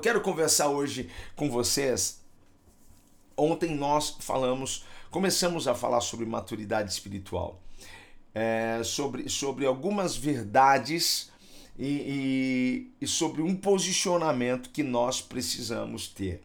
Eu quero conversar hoje com vocês. Ontem nós falamos, começamos a falar sobre maturidade espiritual, é, sobre, sobre algumas verdades e, e, e sobre um posicionamento que nós precisamos ter.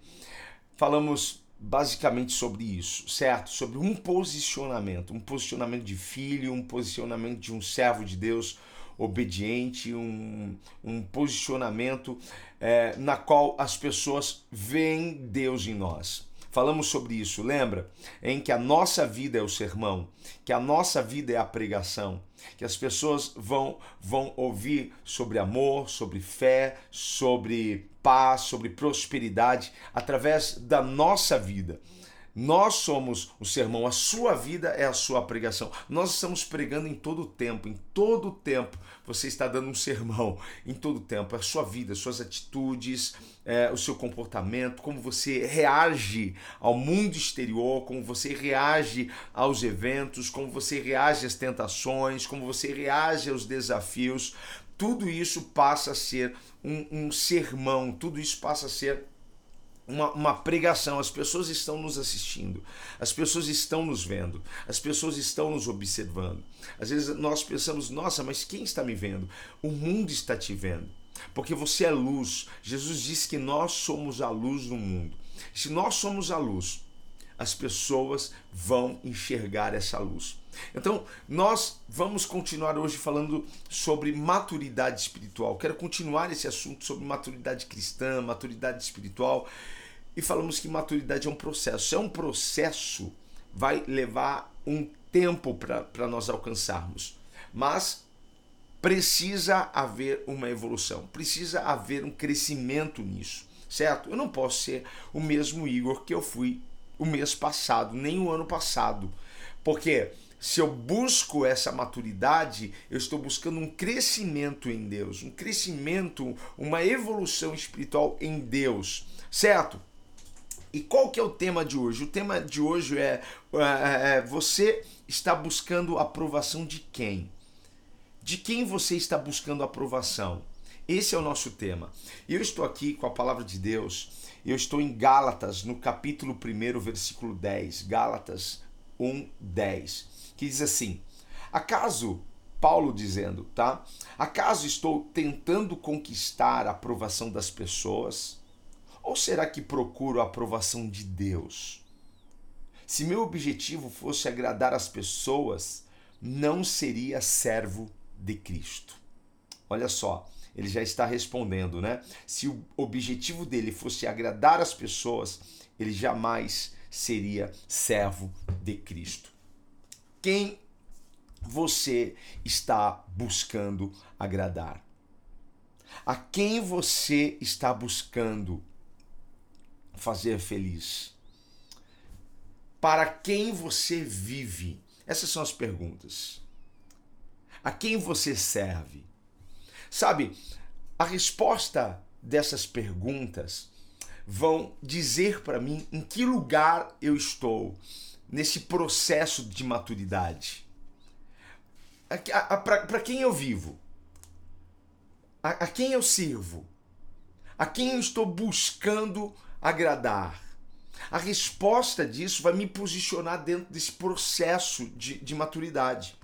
Falamos basicamente sobre isso, certo? Sobre um posicionamento, um posicionamento de filho, um posicionamento de um servo de Deus obediente, um, um posicionamento é, na qual as pessoas veem Deus em nós. Falamos sobre isso, lembra? Em que a nossa vida é o sermão, que a nossa vida é a pregação, que as pessoas vão, vão ouvir sobre amor, sobre fé, sobre paz, sobre prosperidade através da nossa vida. Nós somos o sermão, a sua vida é a sua pregação. Nós estamos pregando em todo o tempo, em todo o tempo você está dando um sermão, em todo o tempo. A sua vida, suas atitudes, é, o seu comportamento, como você reage ao mundo exterior, como você reage aos eventos, como você reage às tentações, como você reage aos desafios. Tudo isso passa a ser um, um sermão, tudo isso passa a ser uma, uma, pregação, as pessoas estão nos assistindo, as pessoas estão nos vendo, as pessoas estão nos observando. Às vezes nós pensamos, nossa, mas quem está me vendo? O mundo está te vendo, porque você é luz. Jesus disse que nós somos a luz do mundo. Se nós somos a luz, as pessoas vão enxergar essa luz. Então, nós vamos continuar hoje falando sobre maturidade espiritual. Quero continuar esse assunto sobre maturidade cristã, maturidade espiritual. E falamos que maturidade é um processo. É um processo, vai levar um tempo para nós alcançarmos. Mas precisa haver uma evolução, precisa haver um crescimento nisso, certo? Eu não posso ser o mesmo Igor que eu fui o mês passado, nem o ano passado. Porque se eu busco essa maturidade, eu estou buscando um crescimento em Deus, um crescimento, uma evolução espiritual em Deus, certo? E qual que é o tema de hoje? O tema de hoje é, é, é você está buscando aprovação de quem? De quem você está buscando aprovação? Esse é o nosso tema. Eu estou aqui com a palavra de Deus eu estou em Gálatas, no capítulo 1, versículo 10. Gálatas 1, 10. Que diz assim: Acaso, Paulo dizendo, tá? Acaso estou tentando conquistar a aprovação das pessoas? Ou será que procuro a aprovação de Deus? Se meu objetivo fosse agradar as pessoas, não seria servo de Cristo. Olha só, ele já está respondendo, né? Se o objetivo dele fosse agradar as pessoas, ele jamais seria servo de Cristo. Quem você está buscando agradar? A quem você está buscando fazer feliz? Para quem você vive? Essas são as perguntas. A quem você serve? Sabe, a resposta dessas perguntas vão dizer para mim em que lugar eu estou nesse processo de maturidade. Para quem eu vivo? A, a quem eu sirvo? A quem eu estou buscando agradar? A resposta disso vai me posicionar dentro desse processo de, de maturidade.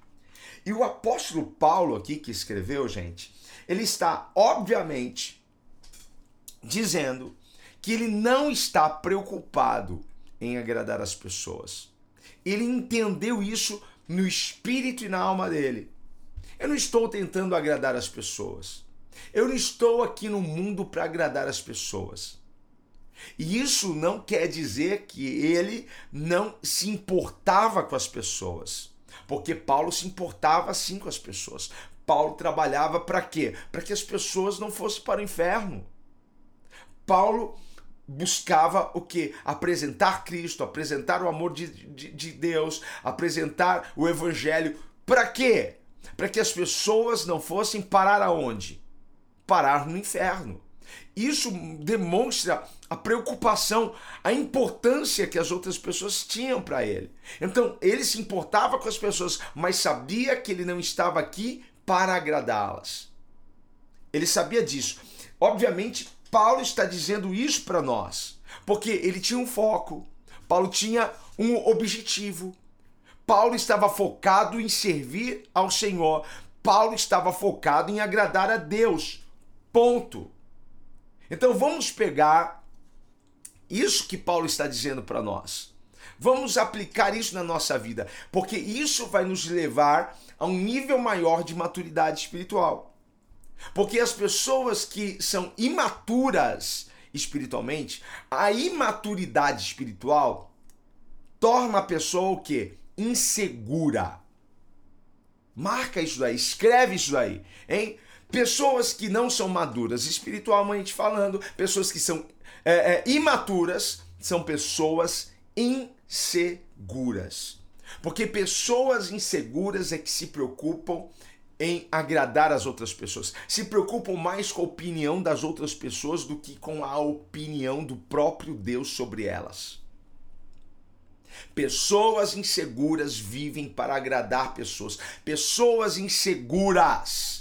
E o apóstolo Paulo aqui que escreveu, gente, ele está, obviamente, dizendo que ele não está preocupado em agradar as pessoas. Ele entendeu isso no espírito e na alma dele. Eu não estou tentando agradar as pessoas. Eu não estou aqui no mundo para agradar as pessoas. E isso não quer dizer que ele não se importava com as pessoas. Porque Paulo se importava sim com as pessoas. Paulo trabalhava para quê? Para que as pessoas não fossem para o inferno. Paulo buscava o que? Apresentar Cristo, apresentar o amor de, de, de Deus, apresentar o Evangelho. Para quê? Para que as pessoas não fossem parar aonde? Parar no inferno. Isso demonstra a preocupação, a importância que as outras pessoas tinham para ele. Então, ele se importava com as pessoas, mas sabia que ele não estava aqui para agradá-las. Ele sabia disso. Obviamente, Paulo está dizendo isso para nós, porque ele tinha um foco, Paulo tinha um objetivo. Paulo estava focado em servir ao Senhor. Paulo estava focado em agradar a Deus. Ponto. Então vamos pegar isso que Paulo está dizendo para nós. Vamos aplicar isso na nossa vida, porque isso vai nos levar a um nível maior de maturidade espiritual. Porque as pessoas que são imaturas espiritualmente, a imaturidade espiritual torna a pessoa o quê? Insegura. Marca isso daí, escreve isso daí, hein? Pessoas que não são maduras espiritualmente falando, pessoas que são é, é, imaturas, são pessoas inseguras. Porque pessoas inseguras é que se preocupam em agradar as outras pessoas. Se preocupam mais com a opinião das outras pessoas do que com a opinião do próprio Deus sobre elas. Pessoas inseguras vivem para agradar pessoas. Pessoas inseguras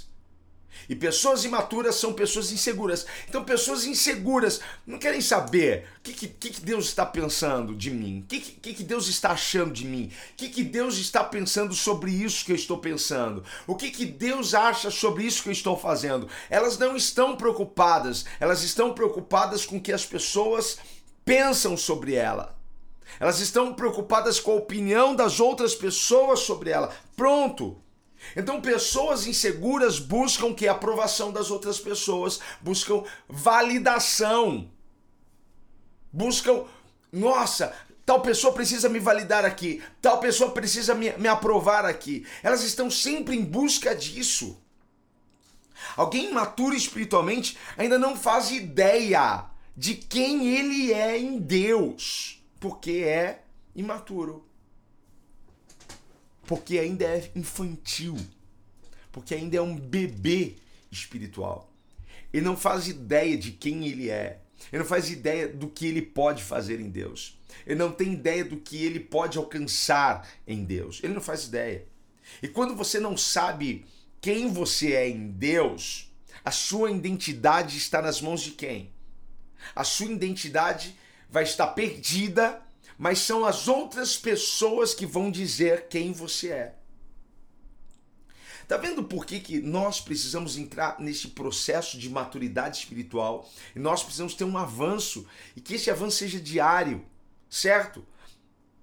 e pessoas imaturas são pessoas inseguras. Então, pessoas inseguras não querem saber o que, que, que Deus está pensando de mim, o que, que, que Deus está achando de mim, o que, que Deus está pensando sobre isso que eu estou pensando, o que, que Deus acha sobre isso que eu estou fazendo. Elas não estão preocupadas, elas estão preocupadas com o que as pessoas pensam sobre ela. Elas estão preocupadas com a opinião das outras pessoas sobre ela. Pronto. Então, pessoas inseguras buscam que a aprovação das outras pessoas, buscam validação. Buscam, nossa, tal pessoa precisa me validar aqui, tal pessoa precisa me, me aprovar aqui. Elas estão sempre em busca disso. Alguém maturo espiritualmente ainda não faz ideia de quem ele é em Deus, porque é imaturo porque ainda é infantil, porque ainda é um bebê espiritual. Ele não faz ideia de quem ele é. Ele não faz ideia do que ele pode fazer em Deus. Ele não tem ideia do que ele pode alcançar em Deus. Ele não faz ideia. E quando você não sabe quem você é em Deus, a sua identidade está nas mãos de quem? A sua identidade vai estar perdida mas são as outras pessoas que vão dizer quem você é. Tá vendo por que, que nós precisamos entrar nesse processo de maturidade espiritual e nós precisamos ter um avanço e que esse avanço seja diário, certo?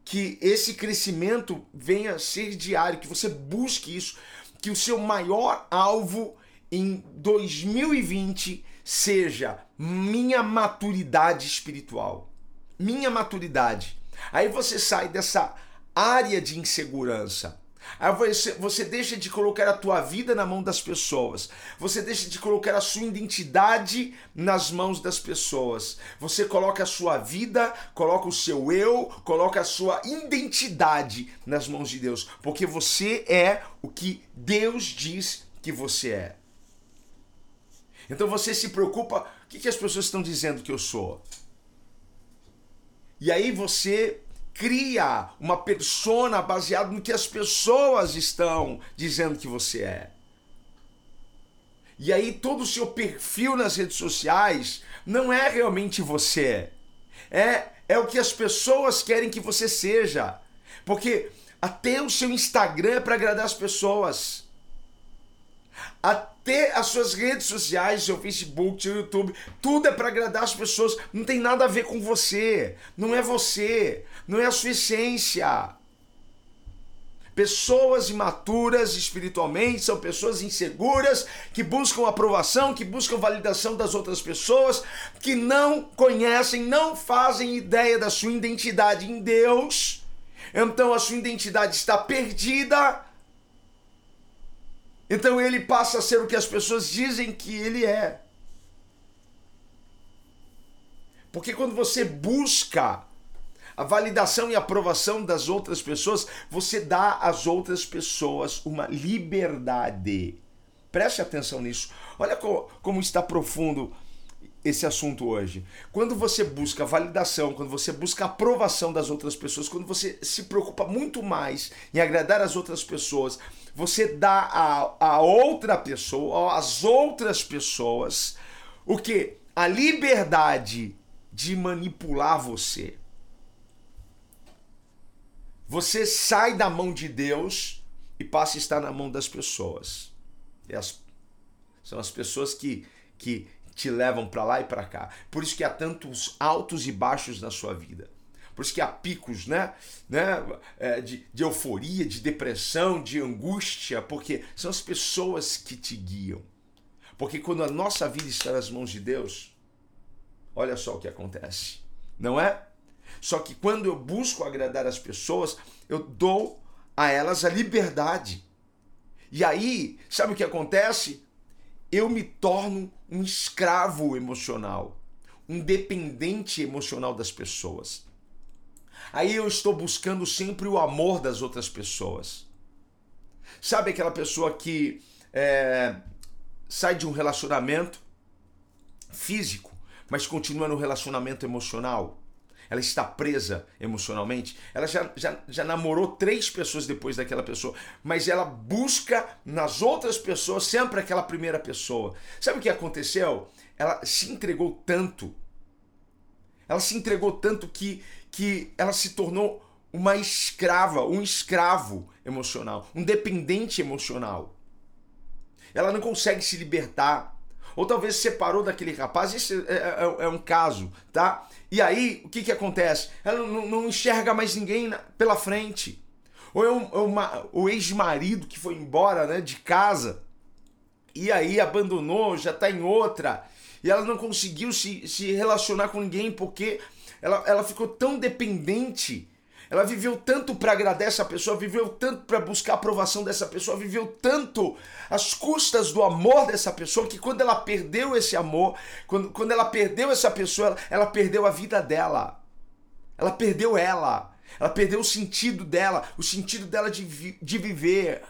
Que esse crescimento venha a ser diário, que você busque isso, que o seu maior alvo em 2020 seja minha maturidade espiritual. Minha maturidade. Aí você sai dessa área de insegurança. Aí você, você deixa de colocar a tua vida na mão das pessoas. Você deixa de colocar a sua identidade nas mãos das pessoas. Você coloca a sua vida, coloca o seu eu, coloca a sua identidade nas mãos de Deus. Porque você é o que Deus diz que você é. Então você se preocupa, o que, que as pessoas estão dizendo que eu sou? E aí você cria uma persona baseada no que as pessoas estão dizendo que você é. E aí todo o seu perfil nas redes sociais não é realmente você. É é o que as pessoas querem que você seja. Porque até o seu Instagram é para agradar as pessoas. Até as suas redes sociais, seu Facebook, seu YouTube, tudo é para agradar as pessoas. Não tem nada a ver com você. Não é você. Não é a sua essência. Pessoas imaturas espiritualmente são pessoas inseguras que buscam aprovação, que buscam validação das outras pessoas, que não conhecem, não fazem ideia da sua identidade em Deus. Então a sua identidade está perdida então ele passa a ser o que as pessoas dizem que ele é. Porque quando você busca a validação e aprovação das outras pessoas, você dá às outras pessoas uma liberdade. Preste atenção nisso. Olha como está profundo esse assunto hoje. Quando você busca validação, quando você busca aprovação das outras pessoas, quando você se preocupa muito mais em agradar as outras pessoas, você dá a, a outra pessoa, às outras pessoas, o que? A liberdade de manipular você. Você sai da mão de Deus e passa a estar na mão das pessoas. As, são as pessoas que, que te levam para lá e para cá. Por isso que há tantos altos e baixos na sua vida. Por isso que há picos né? né? É, de, de euforia, de depressão, de angústia, porque são as pessoas que te guiam. Porque quando a nossa vida está nas mãos de Deus, olha só o que acontece, não é? Só que quando eu busco agradar as pessoas, eu dou a elas a liberdade. E aí, sabe o que acontece? Eu me torno um escravo emocional, um dependente emocional das pessoas. Aí eu estou buscando sempre o amor das outras pessoas. Sabe aquela pessoa que é, sai de um relacionamento físico, mas continua no relacionamento emocional? Ela está presa emocionalmente. Ela já, já, já namorou três pessoas depois daquela pessoa, mas ela busca nas outras pessoas sempre aquela primeira pessoa. Sabe o que aconteceu? Ela se entregou tanto, ela se entregou tanto que, que ela se tornou uma escrava, um escravo emocional, um dependente emocional. Ela não consegue se libertar. Ou talvez se separou daquele rapaz, isso é, é, é um caso, tá? E aí, o que, que acontece? Ela não, não enxerga mais ninguém na, pela frente. Ou é, um, é uma, o ex-marido que foi embora né, de casa e aí abandonou, já está em outra. E ela não conseguiu se, se relacionar com ninguém porque ela, ela ficou tão dependente ela viveu tanto para agradar essa pessoa, viveu tanto para buscar a aprovação dessa pessoa, viveu tanto às custas do amor dessa pessoa, que quando ela perdeu esse amor, quando, quando ela perdeu essa pessoa, ela, ela perdeu a vida dela. Ela perdeu ela. Ela perdeu o sentido dela, o sentido dela de, vi, de viver.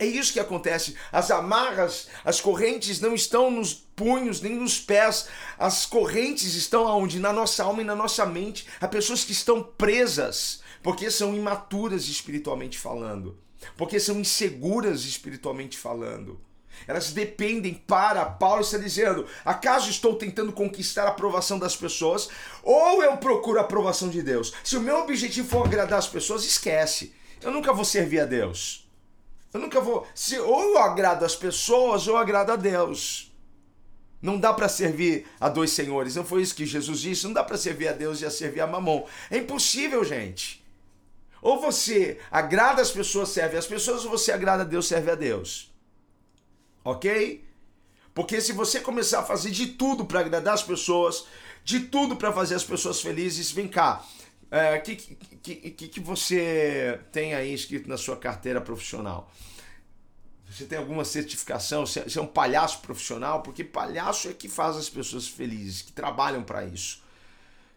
É isso que acontece. As amarras, as correntes não estão nos punhos nem nos pés. As correntes estão aonde? Na nossa alma e na nossa mente. Há pessoas que estão presas porque são imaturas espiritualmente falando, porque são inseguras espiritualmente falando. Elas dependem para, Paulo está dizendo, acaso estou tentando conquistar a aprovação das pessoas ou eu procuro a aprovação de Deus? Se o meu objetivo for agradar as pessoas, esquece. Eu nunca vou servir a Deus. Eu nunca vou. Se ou eu agrado as pessoas ou eu agrado a Deus. Não dá para servir a dois senhores. Não foi isso que Jesus disse? Não dá para servir a Deus e a servir a mamão. É impossível, gente. Ou você agrada as pessoas, serve as pessoas, ou você agrada a Deus, serve a Deus. Ok? Porque se você começar a fazer de tudo para agradar as pessoas, de tudo para fazer as pessoas felizes, vem cá. O é, que, que, que, que você tem aí escrito na sua carteira profissional? Você tem alguma certificação? Você é um palhaço profissional? Porque palhaço é que faz as pessoas felizes, que trabalham para isso.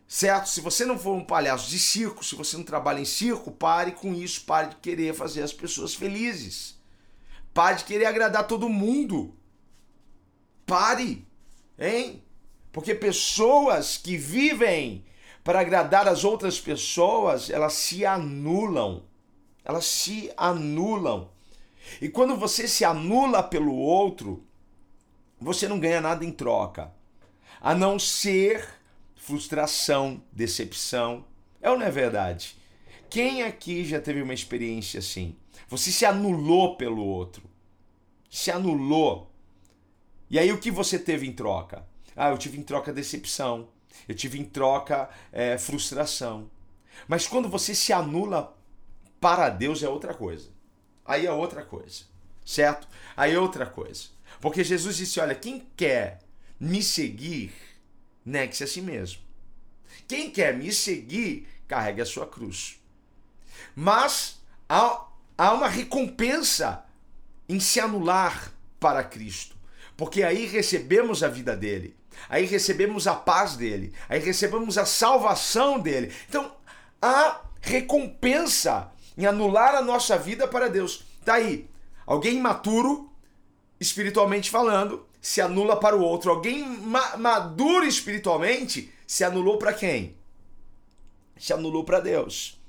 Certo? Se você não for um palhaço de circo, se você não trabalha em circo, pare com isso, pare de querer fazer as pessoas felizes. Pare de querer agradar todo mundo. Pare, hein? Porque pessoas que vivem para agradar as outras pessoas, elas se anulam. Elas se anulam. E quando você se anula pelo outro, você não ganha nada em troca, a não ser frustração, decepção. É ou não é verdade? Quem aqui já teve uma experiência assim? Você se anulou pelo outro. Se anulou. E aí o que você teve em troca? Ah, eu tive em troca decepção. Eu tive em troca é, frustração. Mas quando você se anula para Deus é outra coisa. Aí é outra coisa. Certo? Aí é outra coisa. Porque Jesus disse: olha, quem quer me seguir, negue-se a si mesmo. Quem quer me seguir, carregue a sua cruz. Mas há, há uma recompensa em se anular para Cristo. Porque aí recebemos a vida dele, aí recebemos a paz dele, aí recebemos a salvação dele. Então, há recompensa em anular a nossa vida para Deus. Tá aí. Alguém imaturo, espiritualmente falando, se anula para o outro. Alguém ma maduro espiritualmente se anulou para quem? Se anulou para Deus.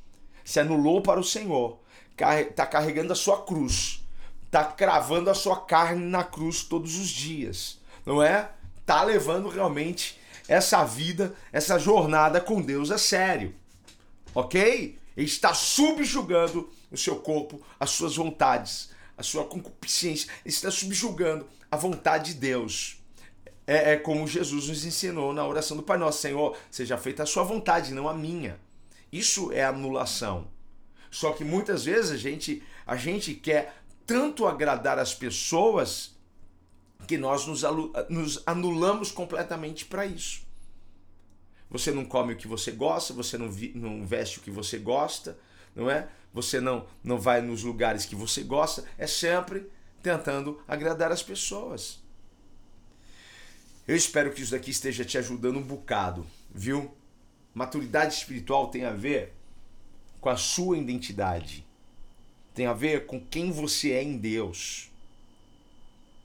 Se anulou para o Senhor. Está carregando a sua cruz. Está cravando a sua carne na cruz todos os dias. Não é? Está levando realmente essa vida, essa jornada com Deus a sério. Ok? Ele está subjugando o seu corpo, as suas vontades, a sua concupiscência, ele está subjugando a vontade de Deus. É, é, como Jesus nos ensinou na oração do Pai Nosso: Senhor, seja feita a sua vontade, não a minha. Isso é anulação. Só que muitas vezes a gente, a gente quer tanto agradar as pessoas que nós nos, nos anulamos completamente para isso. Você não come o que você gosta, você não, vi, não veste o que você gosta, não é? Você não, não vai nos lugares que você gosta, é sempre tentando agradar as pessoas. Eu espero que isso daqui esteja te ajudando um bocado, viu? Maturidade espiritual tem a ver com a sua identidade. Tem a ver com quem você é em Deus.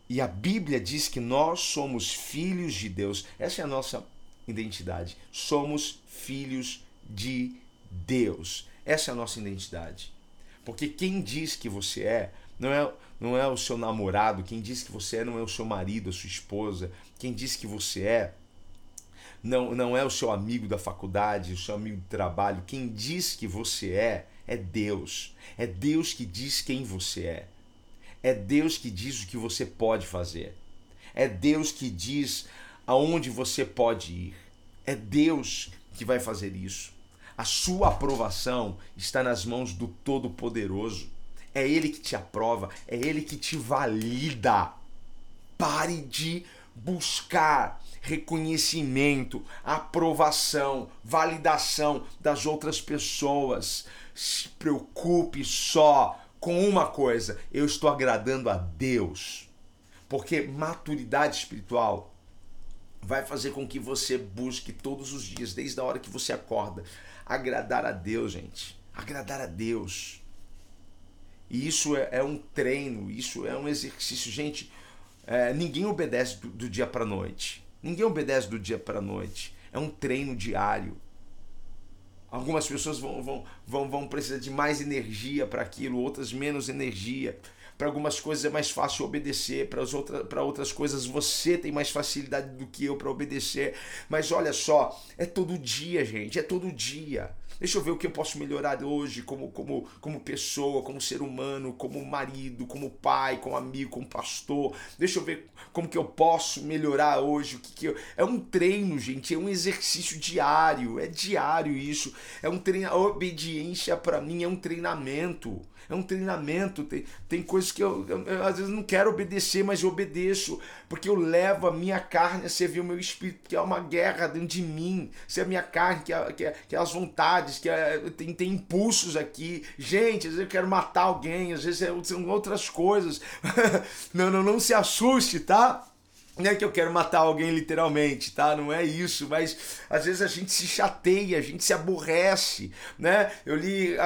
E a Bíblia diz que nós somos filhos de Deus. Essa é a nossa identidade. Somos filhos de Deus. Essa é a nossa identidade. Porque quem diz que você é, não é, não é o seu namorado, quem diz que você é não é o seu marido, a sua esposa, quem diz que você é não, não é o seu amigo da faculdade, o seu amigo de trabalho, quem diz que você é, é Deus. É Deus que diz quem você é. É Deus que diz o que você pode fazer. É Deus que diz aonde você pode ir. É Deus que vai fazer isso. A sua aprovação está nas mãos do Todo-Poderoso. É Ele que te aprova, é Ele que te valida. Pare de buscar reconhecimento, aprovação, validação das outras pessoas. Se preocupe só com uma coisa: eu estou agradando a Deus. Porque maturidade espiritual vai fazer com que você busque todos os dias, desde a hora que você acorda, agradar a Deus, gente. Agradar a Deus. E isso é, é um treino, isso é um exercício. Gente, é, ninguém obedece do, do dia para noite. Ninguém obedece do dia para noite. É um treino diário. Algumas pessoas vão, vão, vão, vão precisar de mais energia para aquilo, outras menos energia. Para algumas coisas é mais fácil obedecer, para outra, outras coisas você tem mais facilidade do que eu para obedecer. Mas olha só, é todo dia, gente, é todo dia. Deixa eu ver o que eu posso melhorar hoje como, como, como pessoa, como ser humano, como marido, como pai, como amigo, como pastor. Deixa eu ver como que eu posso melhorar hoje. O que, que eu... É um treino, gente, é um exercício diário, é diário isso. É um treino, a obediência para mim é um treinamento é um treinamento. Tem, tem coisas que eu, eu, eu, às vezes não quero obedecer, mas eu obedeço, porque eu levo a minha carne a servir o meu espírito, que é uma guerra dentro de mim. Se é a minha carne, que é, que é, que é as vontades, que é, tem, tem impulsos aqui. Gente, às vezes eu quero matar alguém, às vezes é, são outras coisas. não, não, não se assuste, tá? Não é que eu quero matar alguém literalmente, tá? Não é isso, mas às vezes a gente se chateia, a gente se aborrece, né? Eu li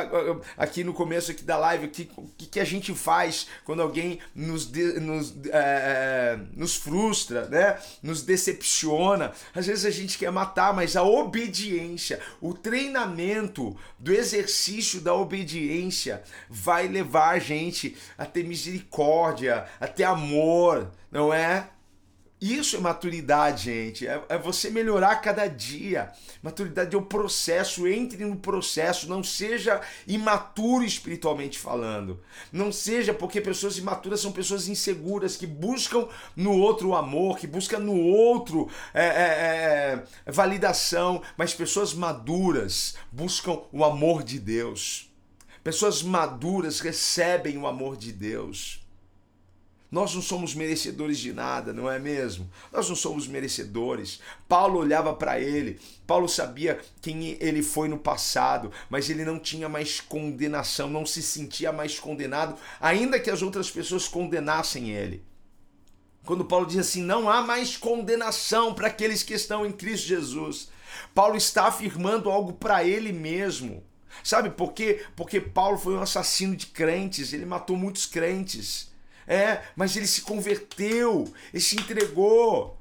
aqui no começo aqui da live o que, que, que a gente faz quando alguém nos, de, nos, é, nos frustra, né? Nos decepciona. Às vezes a gente quer matar, mas a obediência, o treinamento do exercício da obediência vai levar a gente a ter misericórdia, a ter amor, não é? Isso é maturidade, gente. É, é, você melhorar cada dia. Maturidade é o processo. Entre no processo. Não seja imaturo espiritualmente falando. Não seja porque pessoas imaturas são pessoas inseguras que buscam no outro o amor, que buscam no outro é, é, é validação. Mas pessoas maduras buscam o amor de Deus. Pessoas maduras recebem o amor de Deus. Nós não somos merecedores de nada, não é mesmo? Nós não somos merecedores. Paulo olhava para ele, Paulo sabia quem ele foi no passado, mas ele não tinha mais condenação, não se sentia mais condenado, ainda que as outras pessoas condenassem ele. Quando Paulo diz assim: não há mais condenação para aqueles que estão em Cristo Jesus. Paulo está afirmando algo para ele mesmo. Sabe por quê? Porque Paulo foi um assassino de crentes, ele matou muitos crentes. É, mas ele se converteu, ele se entregou.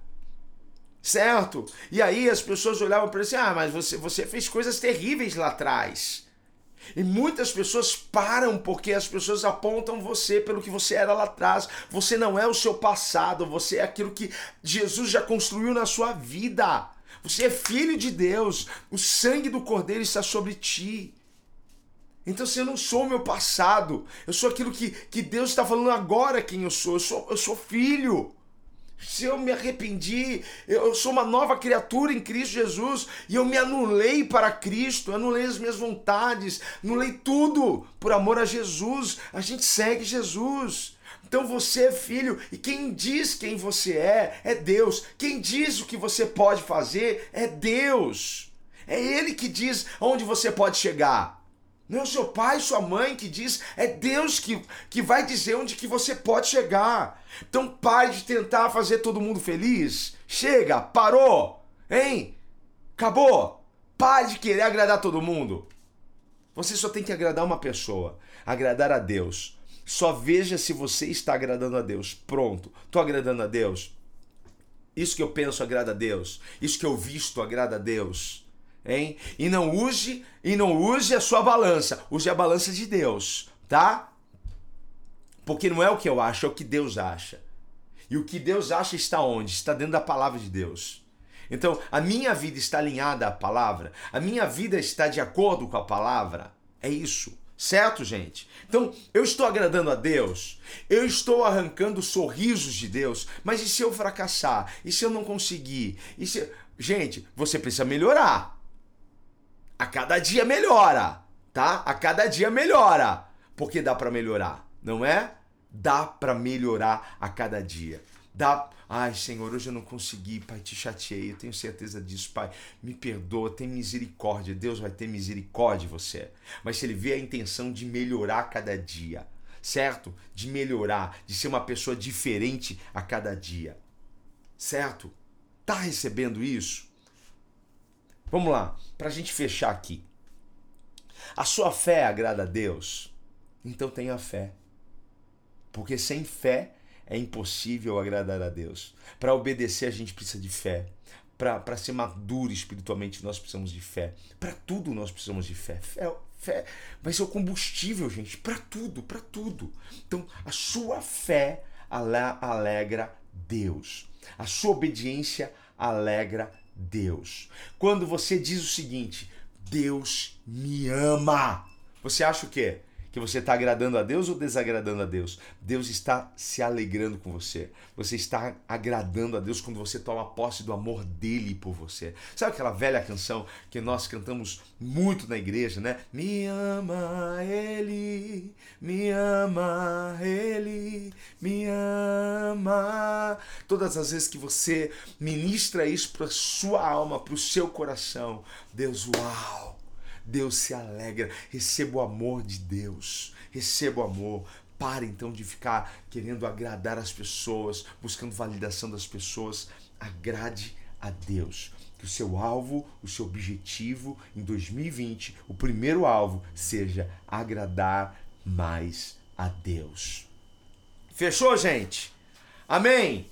Certo? E aí as pessoas olhavam para ele assim: ah, mas você, você fez coisas terríveis lá atrás. E muitas pessoas param porque as pessoas apontam você pelo que você era lá atrás. Você não é o seu passado, você é aquilo que Jesus já construiu na sua vida. Você é filho de Deus, o sangue do Cordeiro está sobre ti. Então, se eu não sou o meu passado, eu sou aquilo que, que Deus está falando agora quem eu sou. Eu sou, eu sou filho. Se eu me arrependi, eu sou uma nova criatura em Cristo Jesus e eu me anulei para Cristo, anulei as minhas vontades, anulei tudo por amor a Jesus. A gente segue Jesus. Então você é filho e quem diz quem você é é Deus. Quem diz o que você pode fazer é Deus. É Ele que diz onde você pode chegar. Não é o seu pai, sua mãe que diz, é Deus que, que vai dizer onde que você pode chegar. Então pare de tentar fazer todo mundo feliz. Chega, parou, hein? Acabou. Pare de querer agradar todo mundo. Você só tem que agradar uma pessoa, agradar a Deus. Só veja se você está agradando a Deus. Pronto. Estou agradando a Deus. Isso que eu penso agrada a Deus. Isso que eu visto agrada a Deus hein? E não use e não use a sua balança, use a balança de Deus, tá? Porque não é o que eu acho, é o que Deus acha. E o que Deus acha está onde? Está dentro da palavra de Deus. Então, a minha vida está alinhada à palavra, a minha vida está de acordo com a palavra. É isso. Certo, gente? Então, eu estou agradando a Deus, eu estou arrancando sorrisos de Deus, mas e se eu fracassar? E se eu não conseguir? E se... Gente, você precisa melhorar a cada dia melhora, tá? A cada dia melhora. Porque dá para melhorar, não é? Dá para melhorar a cada dia. Dá, ai Senhor, hoje eu não consegui, Pai, te chateei, eu tenho certeza disso, Pai. Me perdoa, tem misericórdia. Deus vai ter misericórdia de você. Mas se ele vê a intenção de melhorar a cada dia, certo? De melhorar, de ser uma pessoa diferente a cada dia. Certo? Tá recebendo isso? Vamos lá, para a gente fechar aqui. A sua fé agrada a Deus? Então tenha fé. Porque sem fé é impossível agradar a Deus. Para obedecer, a gente precisa de fé. Para ser maduro espiritualmente, nós precisamos de fé. Para tudo, nós precisamos de fé. Fé, fé vai ser o combustível, gente. Para tudo, para tudo. Então, a sua fé alegra Deus. A sua obediência alegra Deus. Quando você diz o seguinte: Deus me ama, você acha o quê? Que você está agradando a Deus ou desagradando a Deus? Deus está se alegrando com você. Você está agradando a Deus quando você toma posse do amor dele por você. Sabe aquela velha canção que nós cantamos muito na igreja, né? Me ama ele, me ama ele, me ama. Todas as vezes que você ministra isso para sua alma, para o seu coração, Deus, uau! Deus se alegra. Receba o amor de Deus. Receba o amor. Pare então de ficar querendo agradar as pessoas, buscando validação das pessoas. Agrade a Deus. Que o seu alvo, o seu objetivo em 2020, o primeiro alvo, seja agradar mais a Deus. Fechou, gente? Amém?